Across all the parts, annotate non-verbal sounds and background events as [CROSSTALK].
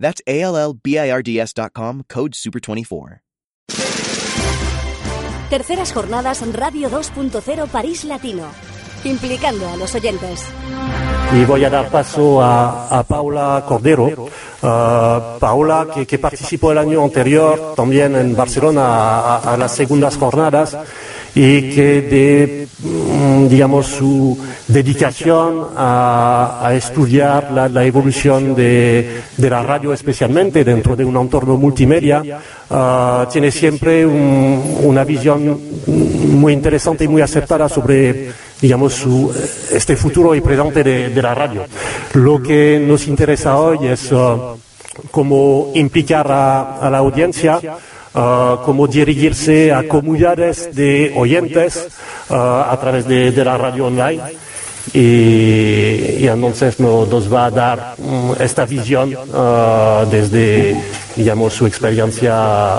That's A L L B I R D S.com, code SUPER24. Terceras jornadas Radio 2.0 París Latino. Implicando a los oyentes. Y voy a dar paso a, a Paula Cordero. Uh, Paula, que, que, participó el año anterior también en Barcelona a, a, las segundas jornadas y que de, mm, digamos, su dedicación a, estudiar la, evolución de, de, la radio, especialmente dentro de un entorno multimedia, uh, tiene siempre un, una visión muy interesante y muy aceptada sobre digamos, su, este futuro y presente de, la radio. Lo que nos interesa hoy es uh, cómo implicar a la audiencia, cómo dirigirse a comunidades de oyentes a través de, la radio online. Y, entonces no, nos va a dar um, esta visión desde, digamos, su experiencia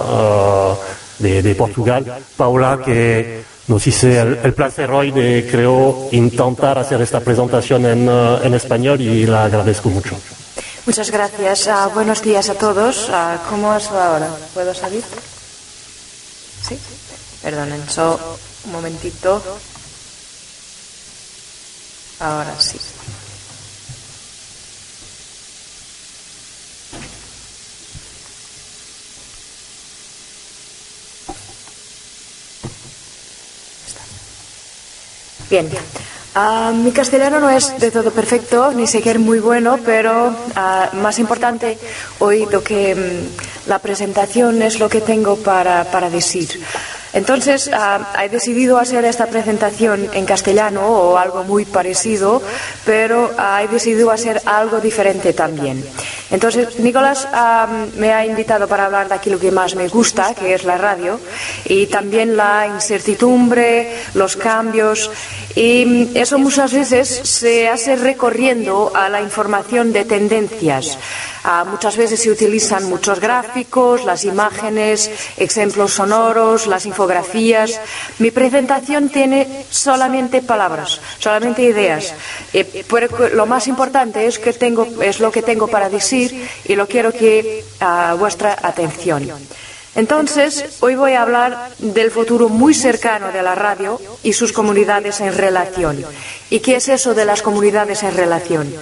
de, de Portugal. Paula, que nos hice el, placer hoy de, creo, intentar hacer esta presentación en, en español y la agradezco mucho. Muchas gracias. Uh, buenos días a todos. Uh, ¿Cómo es ahora? ¿Puedo salir? Sí. Perdonen, so, un momentito. Ahora sí. Bien. Uh, mi castellano no es de todo perfecto, ni siquiera muy bueno, pero uh, más importante hoy lo que um, la presentación es lo que tengo para, para decir. Entonces, uh, he decidido hacer esta presentación en castellano o algo muy parecido, pero he decidido hacer algo diferente también. Entonces, Nicolás um, me ha invitado para hablar de aquello que más me gusta, que es la radio, y también la incertidumbre, los cambios, y eso muchas veces se hace recorriendo a la información de tendencias. Muchas veces se utilizan muchos gráficos, las imágenes, ejemplos sonoros, las infografías. Mi presentación tiene solamente palabras, solamente ideas. Eh, lo más importante es, que tengo, es lo que tengo para decir y lo quiero que a vuestra atención. Entonces, hoy voy a hablar del futuro muy cercano de la radio y sus comunidades en relación. ¿Y qué es eso de las comunidades en relación?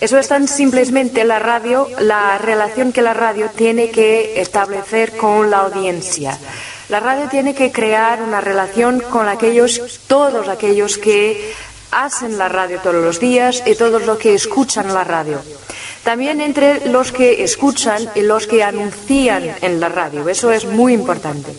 Eso es tan simplemente la radio, la relación que la radio tiene que establecer con la audiencia. La radio tiene que crear una relación con aquellos, todos aquellos que hacen la radio todos los días y todos los que escuchan la radio. También entre los que escuchan y los que anuncian en la radio. Eso es muy importante.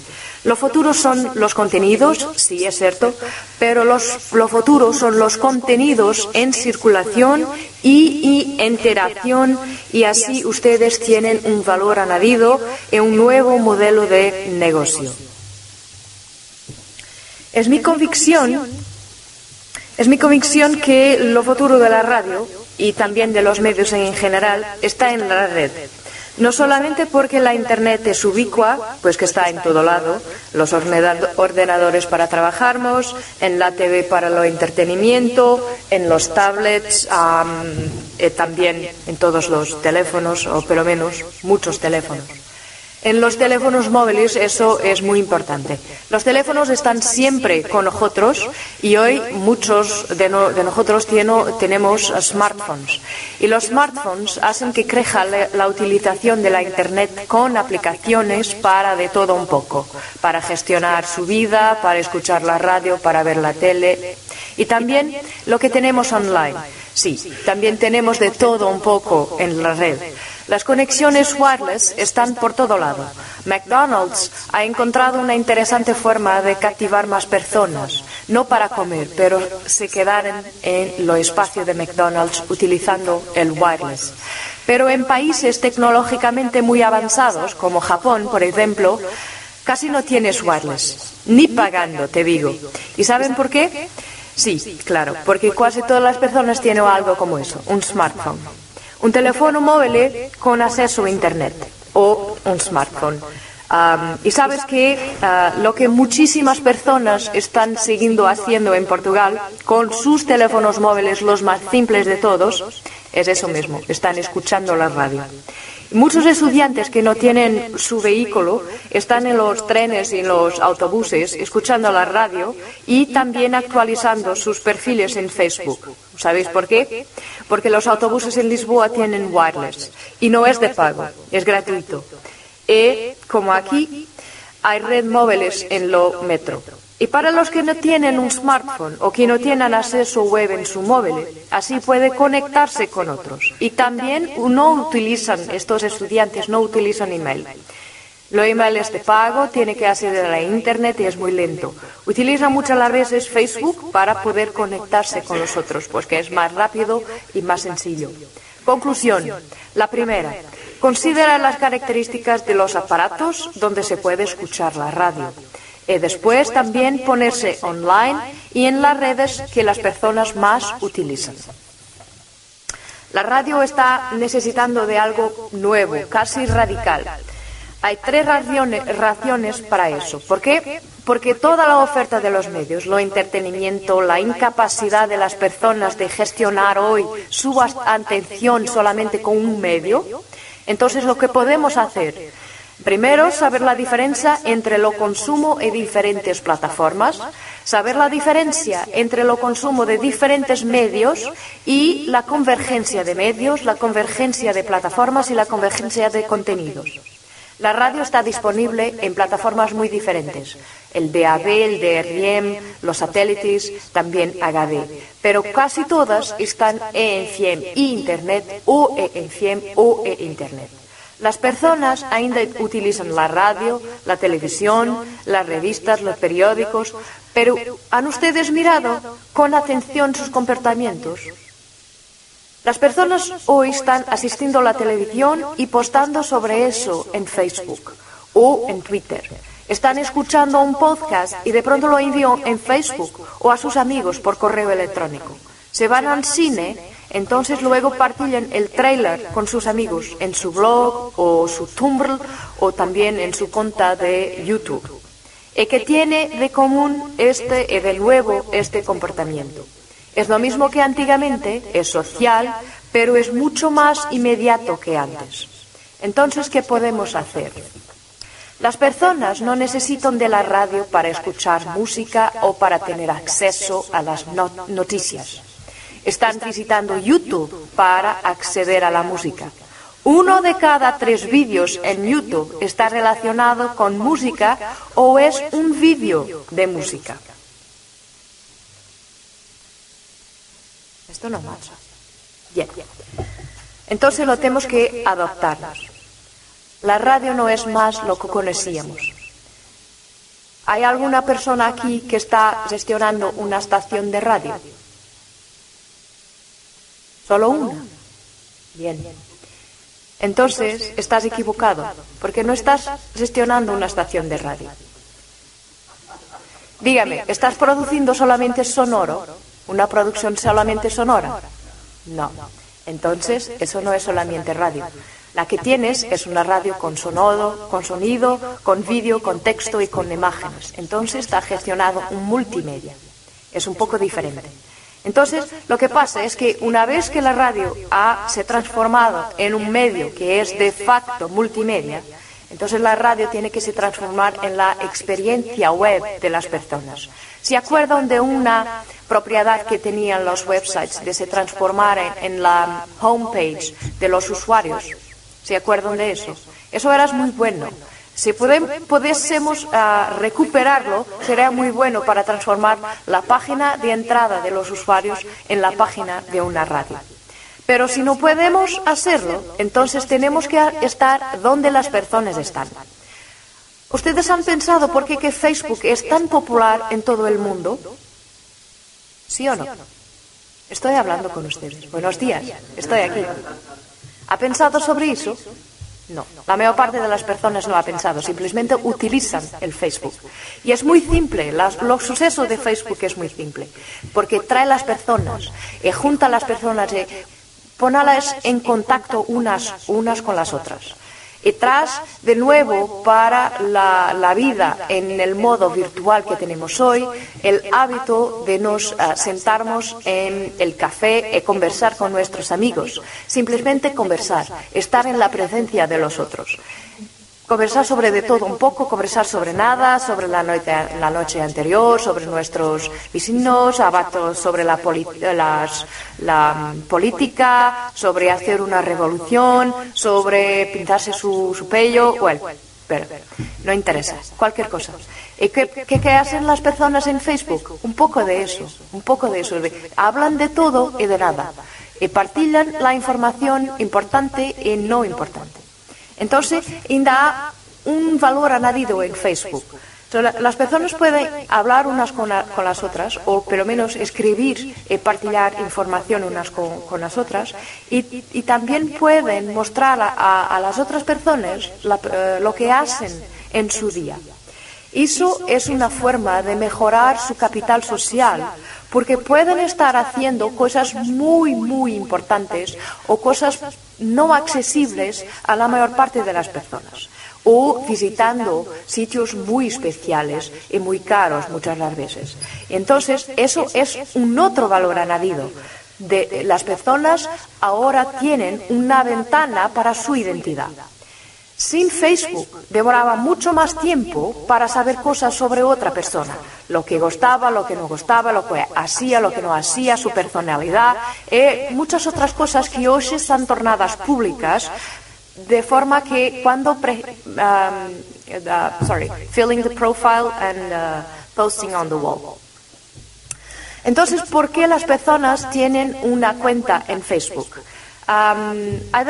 Lo futuro son los contenidos, sí es cierto, pero los, lo futuro son los contenidos en circulación y, y interacción y así ustedes tienen un valor añadido y un nuevo modelo de negocio. Es mi convicción, es mi convicción que lo futuro de la radio y también de los medios en general está en la red. No solamente porque la Internet es ubicua, pues que está en todo lado, los ordenadores para trabajarnos, en la TV para lo entretenimiento, en los tablets, um, también en todos los teléfonos, o por lo menos muchos teléfonos. En los teléfonos móviles eso es muy importante. Los teléfonos están siempre con nosotros y hoy muchos de, no, de nosotros tenemos smartphones. Y los smartphones hacen que crezca la, la, utilización de la Internet con aplicaciones para de todo un poco, para gestionar su vida, para escuchar la radio, para ver la tele y también lo que tenemos online. Sí, también tenemos de todo un poco en la red. Las conexiones wireless están por todo lado. McDonald's ha encontrado una interesante forma de captivar más personas, no para comer, pero se quedaron en lo espacio de McDonald's utilizando el wireless. Pero en países tecnológicamente muy avanzados, como Japón, por ejemplo, casi no tienes wireless, ni pagando, te digo. ¿Y saben por qué? Sí, claro, porque casi todas las personas tienen algo como eso, un smartphone. Un teléfono móvil con acceso a Internet o un smartphone. y sabes que ah, lo que muchísimas personas están siguiendo haciendo en Portugal con sus teléfonos móviles, los más simples de todos, es eso mismo, están escuchando la radio. Muchos estudiantes que no tienen su vehículo están en los trenes y en los autobuses escuchando la radio y también actualizando sus perfiles en Facebook. ¿Sabéis por qué? Porque los autobuses en Lisboa tienen wireless y no es de pago, es gratuito. Y como aquí hay red móviles en lo metro. Y para los que no tienen un smartphone o que no tienen acceso web en su móvil, así puede conectarse con otros. Y también no utilizan, estos estudiantes no utilizan email. Lo email es de pago, tiene que acceder a la internet y es muy lento. Utiliza muchas veces Facebook para poder conectarse con los otros, pues que es más rápido y más sencillo. Conclusión. La primera. Considera las características de los aparatos donde se puede escuchar la radio. Y después también ponerse online y en las redes que las personas más utilizan. La radio está necesitando de algo nuevo, casi radical. Hay tres razones para eso. ¿Por qué? Porque toda la oferta de los medios, lo entretenimiento, la incapacidad de las personas de gestionar hoy su atención solamente con un medio, entonces lo que podemos hacer Primero, saber la diferencia entre lo consumo y diferentes plataformas, saber la diferencia entre lo consumo de diferentes medios y la convergencia de medios, la convergencia de plataformas y la convergencia de contenidos. La radio está disponible en plataformas muy diferentes. El DAB, el DRM, los satélites, también HD. Pero casi todas están en FIEM e Internet o en FIEM o en Internet. Las personas ainda utilizan la radio, la televisión, las revistas, los periódicos, pero ¿han ustedes mirado con atención sus comportamientos? Las personas hoy están asistiendo a la televisión y postando sobre eso en Facebook o en Twitter. Están escuchando un podcast y de pronto lo envían en Facebook o a sus amigos por correo electrónico. Se van al cine entonces luego partillan el trailer con sus amigos en su blog o su Tumblr o también en su cuenta de YouTube. ¿Y qué tiene de común este y de nuevo este comportamiento? Es lo mismo que antiguamente, es social, pero es mucho más inmediato que antes. Entonces, ¿qué podemos hacer? Las personas no necesitan de la radio para escuchar música o para tener acceso a las noticias están visitando YouTube para acceder a la música. Uno de cada tres vídeos en YouTube está relacionado con música o es un vídeo de música. Esto no pasa. Bien. Entonces lo tenemos que adoptar. La radio no es más lo que conocíamos. ¿Hay alguna persona aquí que está gestionando una estación de radio? Solo una. Bien. Entonces, estás equivocado, porque no estás gestionando una estación de radio. Dígame, ¿estás produciendo solamente sonoro? ¿Una producción solamente sonora? No. Entonces, eso no es solamente radio. La que tienes es una radio con con sonido, con vídeo, con texto y con imágenes. Entonces está gestionado un multimedia. Es un poco diferente. Entonces, lo que pasa es que una vez que la radio ha se transformado en un medio que es de facto multimedia, entonces la radio tiene que se transformar en la experiencia web de las personas. ¿Se acuerdan de una propiedad que tenían los websites de se transformar en, la homepage de los usuarios? ¿Se acuerdan de eso? Eso era muy bueno. Si pudiésemos ah, recuperarlo, sería muy bueno para transformar la página de entrada de los usuarios en la página de una radio. Pero si no podemos hacerlo, entonces tenemos que estar donde las personas están. ¿Ustedes han pensado por qué Facebook es tan popular en todo el mundo? ¿Sí o no? Estoy hablando con ustedes. Buenos días. Estoy aquí. ¿Ha pensado sobre eso? No, la mayor parte de las personas no ha pensado, simplemente utilizan el Facebook. Y es muy simple, las, los sucesos de Facebook es muy simple, porque trae las personas, y junta a las personas y ponerlas en contacto unas, unas con las otras y tras de nuevo para la, la, vida en el modo virtual que tenemos hoy, el hábito de nos uh, sentarnos en el café y conversar con nuestros amigos. Simplemente conversar, estar en la presencia de los otros. Conversar sobre de todo un poco, conversar sobre nada, sobre la noche, la noche anterior, sobre nuestros vecinos, abatos sobre la, la política, sobre hacer una revolución, sobre pintarse su, su pello, bueno, pero no interesa, cualquier cosa. ¿Y qué, qué, qué, hacen las personas en Facebook? Un poco de eso, un poco de eso. Hablan de todo y de nada. Y partillan la información importante y no importante. Entonces, da un valor añadido en Facebook. Las personas pueden hablar unas con, la, con, las otras, o por lo menos escribir y partillar información unas con, las otras, y, también pueden mostrar a, las otras personas uh, lo que hacen en su día. Eso es una forma de mejorar su capital social, porque pueden estar haciendo cosas muy, muy importantes o cosas no accesibles a la mayor parte de las personas o visitando sitios muy especiales y muy caros muchas las veces. Entonces, eso es un otro valor añadido. De, las personas ahora tienen una ventana para su identidad. Sin Facebook demoraba mucho más tiempo para saber cosas sobre otra persona, lo que gustaba, lo que no gustaba, lo que hacía, lo que no hacía, su personalidad y muchas otras cosas que hoy están tornadas públicas de forma que cuando um, uh, sorry, filling the profile and uh, posting on the wall. Entonces, ¿por qué las personas tienen una cuenta en Facebook? Um, ha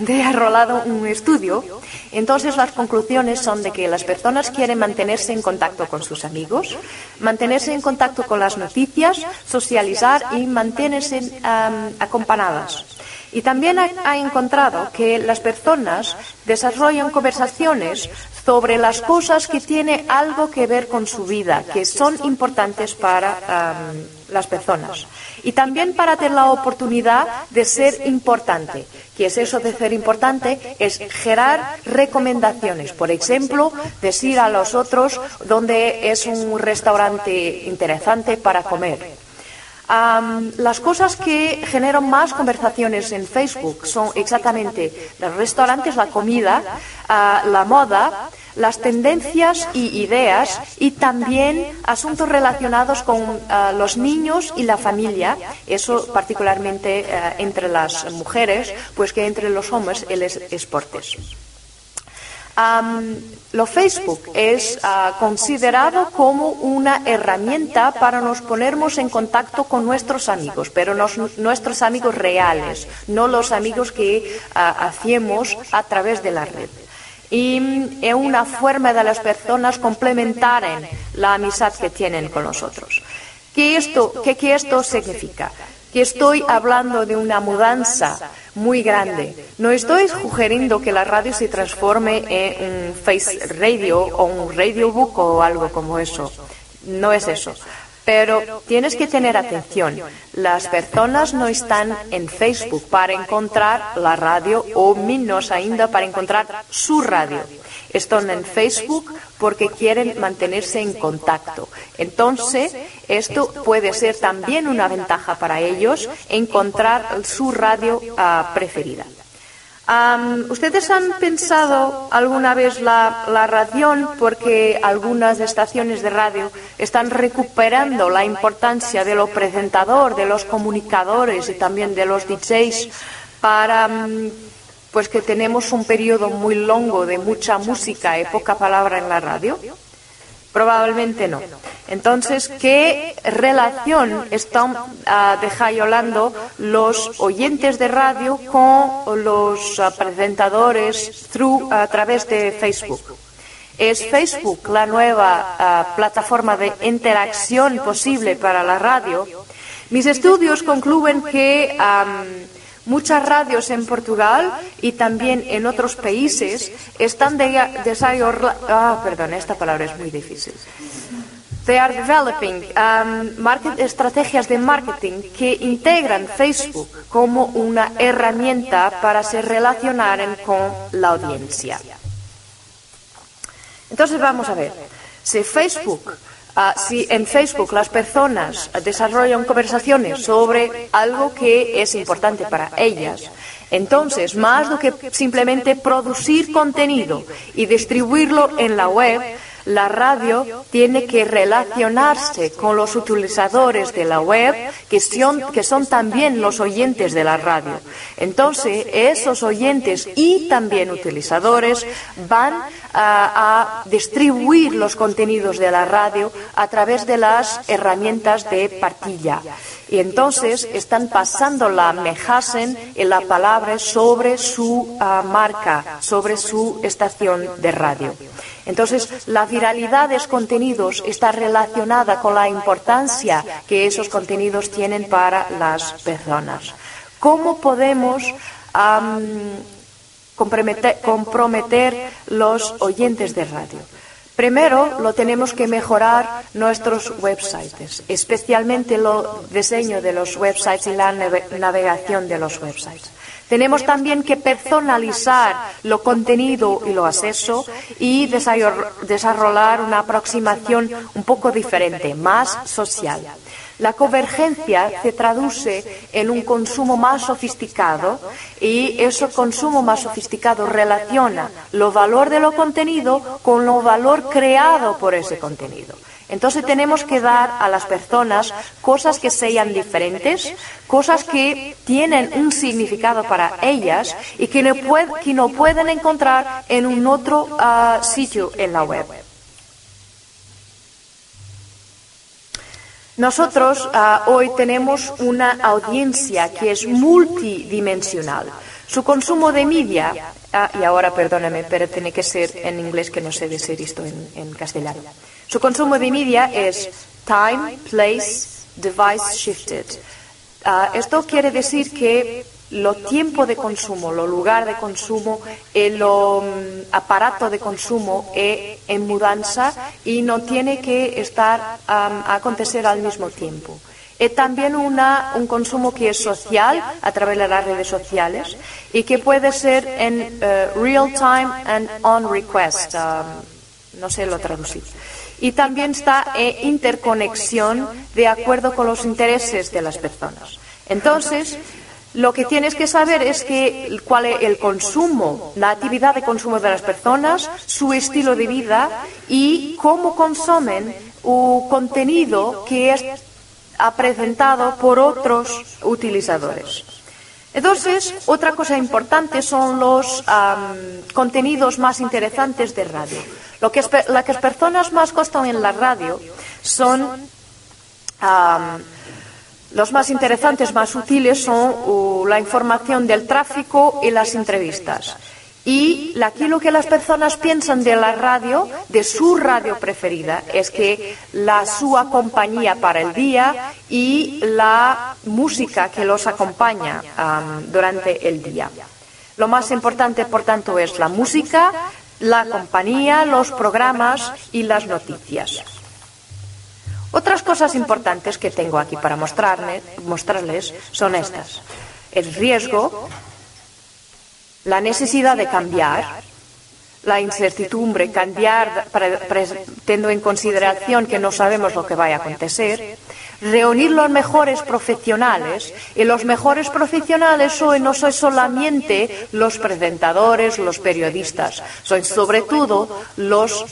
desarrollado un estudio, entonces las conclusiones son de que las personas quieren mantenerse en contacto con sus amigos, mantenerse en contacto con las noticias, socializar y mantenerse acompañadas. Y también ha, encontrado que las personas desarrollan conversaciones sobre las cosas que tienen algo que ver con su vida, que son importantes para las personas. Y también para tener la oportunidad de ser importante. ¿Qué es eso de ser importante? Es generar recomendaciones. Por ejemplo, decir a los otros dónde es un restaurante interesante para comer. Las cosas que generan más conversaciones en Facebook son exactamente los restaurantes, la comida, la moda, las tendencias y ideas y también asuntos relacionados con uh, los niños y la familia, eso particularmente uh, entre las mujeres, pues que entre los hombres el esportes. Um, lo Facebook es uh, considerado como una herramienta para nos ponernos en contacto con nuestros amigos, pero nos, nuestros amigos reales, no los amigos que uh, hacemos a través de la red. Y es una forma de las personas complementaren la amistad que tienen con nosotros. ¿Qué esto, qué, qué esto significa? que estoy hablando de una mudanza muy grande. No estoy sugiriendo que la radio se transforme en un face radio o un radio book o algo como eso. No es eso. Pero tienes que tener atención. Las personas no están en Facebook para encontrar la radio o menos ainda para encontrar su radio. Están en Facebook porque quieren mantenerse en contacto. Entonces, esto puede ser también una ventaja para ellos encontrar su radio uh, preferida. ¿Ustedes han pensado alguna vez la, la radión porque algunas estaciones de radio están recuperando la importancia de los presentadores, de los comunicadores y también de los DJs para pues que tenemos un periodo muy largo de mucha música y poca palabra en la radio? Probablemente no. Entonces, ¿qué relación están uh, desarrollando los oyentes de radio con los uh, presentadores through, a través de Facebook? ¿Es Facebook la nueva uh, plataforma de interacción posible para la radio? Mis estudios concluyen que um, Muchas radios en Portugal y también en otros países están desarrollando. Ah, perdón, esta palabra es muy difícil. They are developing um, estrategias de marketing que integran Facebook como una herramienta para se relacionar con la audiencia. Entonces vamos a ver, si Facebook Ah, si en Facebook las personas desarrollan conversaciones sobre algo que es importante para ellas, entonces, más do que simplemente producir contenido y distribuirlo en la web, la radio tiene que relacionarse con los utilizadores de la web, que son, que son también los oyentes de la radio. Entonces, esos oyentes y también utilizadores van a, distribuir los contenidos de la radio a través de las herramientas de partilla. Y entonces están pasando la mejasen y la palabra sobre su uh, marca, sobre su estación de radio. Entonces, la viralidad de los contenidos está relacionada con la importancia que esos contenidos tienen para las personas. ¿Cómo podemos comprometer, comprometer los oyentes de radio? Primero, lo tenemos que mejorar nuestros websites, especialmente el diseño de los websites y la navegación de los websites. Tenemos también que personalizar lo contenido y lo acceso y desarrollar una aproximación un poco diferente, más social. La convergencia se traduce en un consumo más sofisticado y ese consumo más sofisticado relaciona lo valor de lo contenido con lo valor creado por ese contenido. Entonces tenemos que dar a las personas cosas que sean diferentes, cosas que tienen un significado para ellas y que no, pueden encontrar en un otro ah, sitio en la web. Nosotros ah, hoy tenemos una audiencia que es multidimensional. Su consumo de media, ah, y ahora perdóname, pero tiene que ser en inglés que no sé decir esto en castellano. Su consumo de media es time, place, device shifted. Ah, esto quiere decir que lo tiempo de consumo, lo lugar de consumo, el mm, aparato de consumo es en mudanza y no tiene que estar a acontecer al mismo tiempo. Es también un consumo que es social a través de las redes sociales y que puede ser en eh, real time and on request. no sé lo traducir y también está en interconexión de acuerdo con los intereses de las personas. Entonces, lo que tienes que saber es que cuál es el consumo, la actividad de consumo de las personas, su estilo de vida y cómo consumen un contenido que es presentado por otros utilizadores. Entonces, otra cosa importante son los contenidos más interesantes de radio. Lo que, las personas más costan en la radio son los más interesantes, más útiles son uh, la información del tráfico y las entrevistas. Y aquí lo que las personas piensan de la radio, de su radio preferida, es que la su compañía para el día y la música que los acompaña durante el día. Lo más importante, por tanto, es la música, la compañía, los programas y las noticias. Otras cosas importantes que tengo aquí para mostrarles son estas. El riesgo, la necesidad de cambiar, la incertidumbre, cambiar teniendo en consideración que no sabemos lo que va a acontecer, reunir los mejores profesionales y los mejores profesionales hoy no son solamente los presentadores, los periodistas, son sobre todo los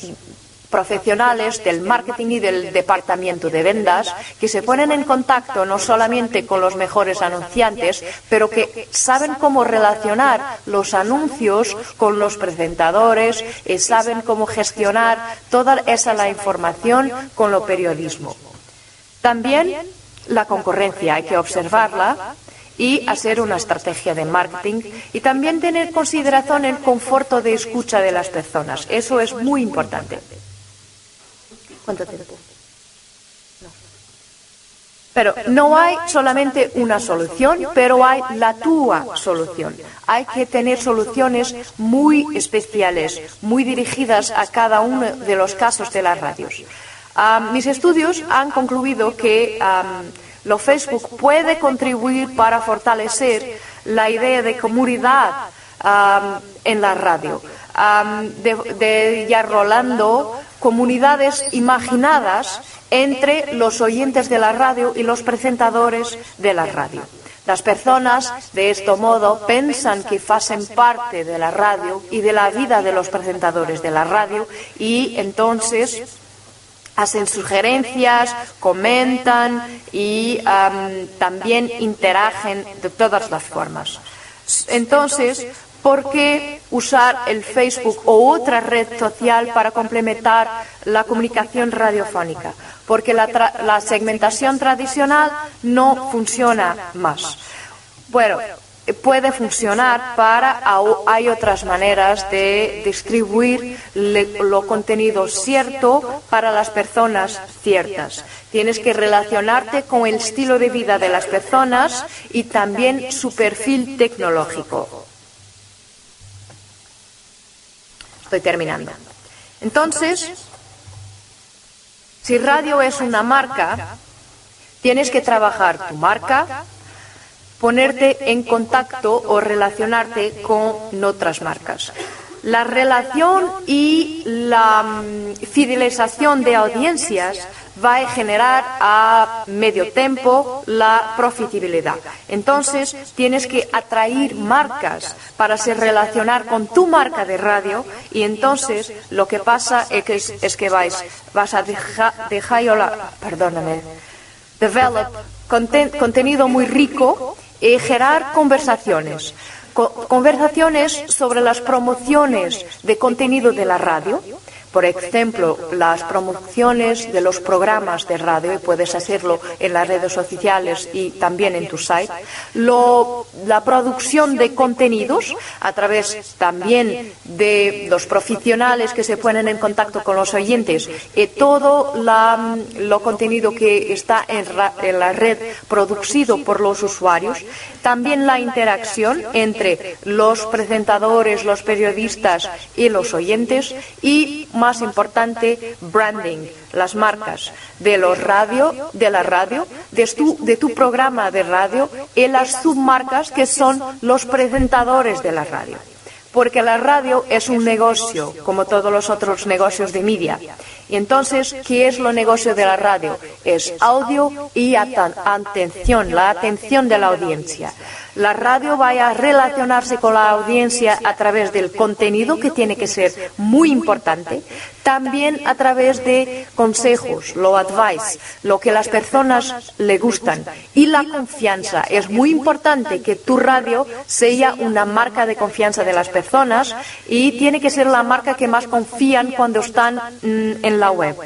profesionales del marketing y del departamento de ventas que se ponen en contacto no solamente con los mejores anunciantes, pero que saben cómo relacionar los anuncios con los presentadores y saben cómo gestionar toda esa la información con lo periodismo. También la concurrencia, hay que observarla y hacer una estrategia de marketing y también tener en consideración el conforto de escucha de las personas. Eso es muy importante. ¿Cuánto tiempo? Pero no hay solamente una solución, pero hay la tuya solución. Hay que tener soluciones muy especiales, muy dirigidas a cada uno de los casos de las radios. mis estudios han concluido que lo Facebook puede contribuir para fortalecer la idea de comunidad en la radio, de, de ya rolando comunidades imaginadas entre los oyentes de la radio y los presentadores de la radio. Las personas, de este modo, piensan que hacen parte de la radio y de la vida de los presentadores de la radio y entonces hacen sugerencias, comentan y también interagen de todas las formas. Entonces, ¿Por qué usar el Facebook o otra red social para complementar la comunicación radiofónica? Porque la, segmentación tradicional no funciona más. Bueno, puede funcionar para, hay otras maneras de distribuir lo contenido cierto para las personas ciertas. Tienes que relacionarte con el estilo de vida de las personas y también su perfil tecnológico. Estoy terminando. Entonces, si radio es una marca, tienes que trabajar tu marca, ponerte en contacto o relacionarte con otras marcas. La relación y la mm, fidelización de audiencias va a generar a medio tiempo la profitabilidad. Entonces, tienes que atraer marcas para se relacionar con tu marca de radio y entonces lo que pasa es que, es que vais, vas a dejar, perdóname, develop contenido muy rico y generar conversaciones conversaciones sobre las promociones de contenido de la radio, por ejemplo, las promociones de los programas de radio, y puedes hacerlo en las redes sociales y también en tu site, la producción de contenidos a través también de los profesionales que se ponen en contacto con los oyentes. Y todo la, lo contenido que está en, en la red producido por los usuarios, también la interacción entre los presentadores, los periodistas y los oyentes y más importante, branding, las marcas de los radio, de la radio, de tu, de tu programa de radio y las submarcas que son los presentadores de la radio. Porque la radio es un negocio, como todos los otros negocios de media. Y entonces, ¿qué es lo negocio de la radio? Es audio y atención, la atención de la audiencia la radio vaya a relacionarse con la audiencia a través del contenido, que tiene que ser muy importante, también a través de consejos, lo advice, lo que las personas le gustan. Y la confianza. Es muy importante que tu radio sea una marca de confianza de las personas y tiene que ser la marca que más confían cuando están mm, en la web.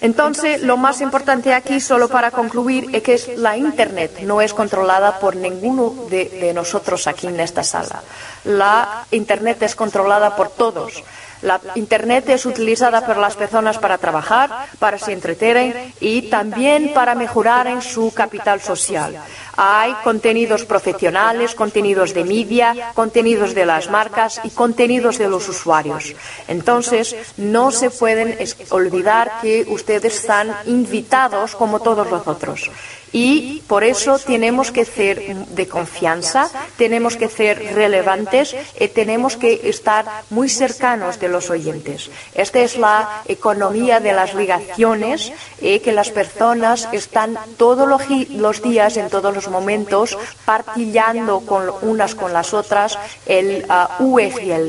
Entonces, lo más importante aquí, solo para concluir, es que la Internet no es controlada por ninguno de, nosotros aquí en esta sala. La Internet es controlada por todos. La Internet es utilizada por las personas para trabajar, para se entretener y también para mejorar en su capital social. Hay contenidos profesionales, contenidos de media, contenidos de las marcas y contenidos de los usuarios. Entonces, no se pueden olvidar que ustedes están invitados como todos los otros. Y por eso tenemos que ser de confianza, tenemos que ser relevantes y tenemos que estar muy cercanos de los oyentes. Esta es la economía de las ligaciones, y que las personas están todos los días, en todos los momentos, partillando unas con las otras el uh,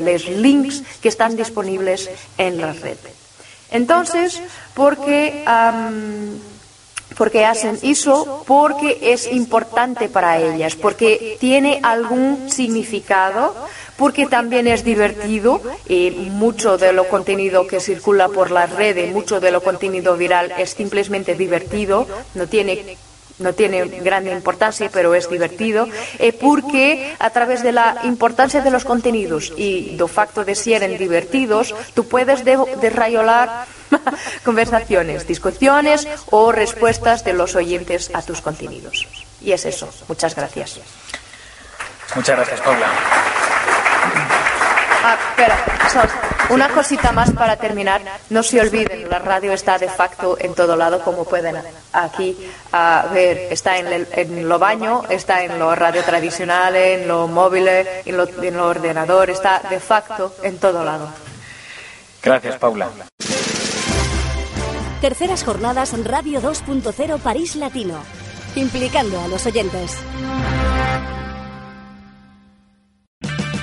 los links que están disponibles en la red. Entonces, porque porque hacen eso porque es importante para ellas, porque tiene algún significado, porque también es divertido y mucho de lo contenido que circula por las redes, mucho de lo contenido viral es simplemente divertido, no tiene no tiene gran importancia, pero es divertido, e porque a través de la importancia de los contenidos y do facto de ser divertidos, tú puedes desrayolar [LAUGHS] conversaciones, discusiones o respuestas de los oyentes a tus contenidos. Y es eso. Muchas gracias. Muchas gracias, Paula. Ah, espera, una cosita más para terminar. No se olviden, la radio está de facto en todo lado, como pueden aquí ver. Está en, el, lo baño, está en lo radio tradicional, en lo móvil, en lo, en lo ordenador, está de facto en todo lado. Gracias, Paula. Terceras jornadas Radio 2.0 París Latino, implicando a los oyentes.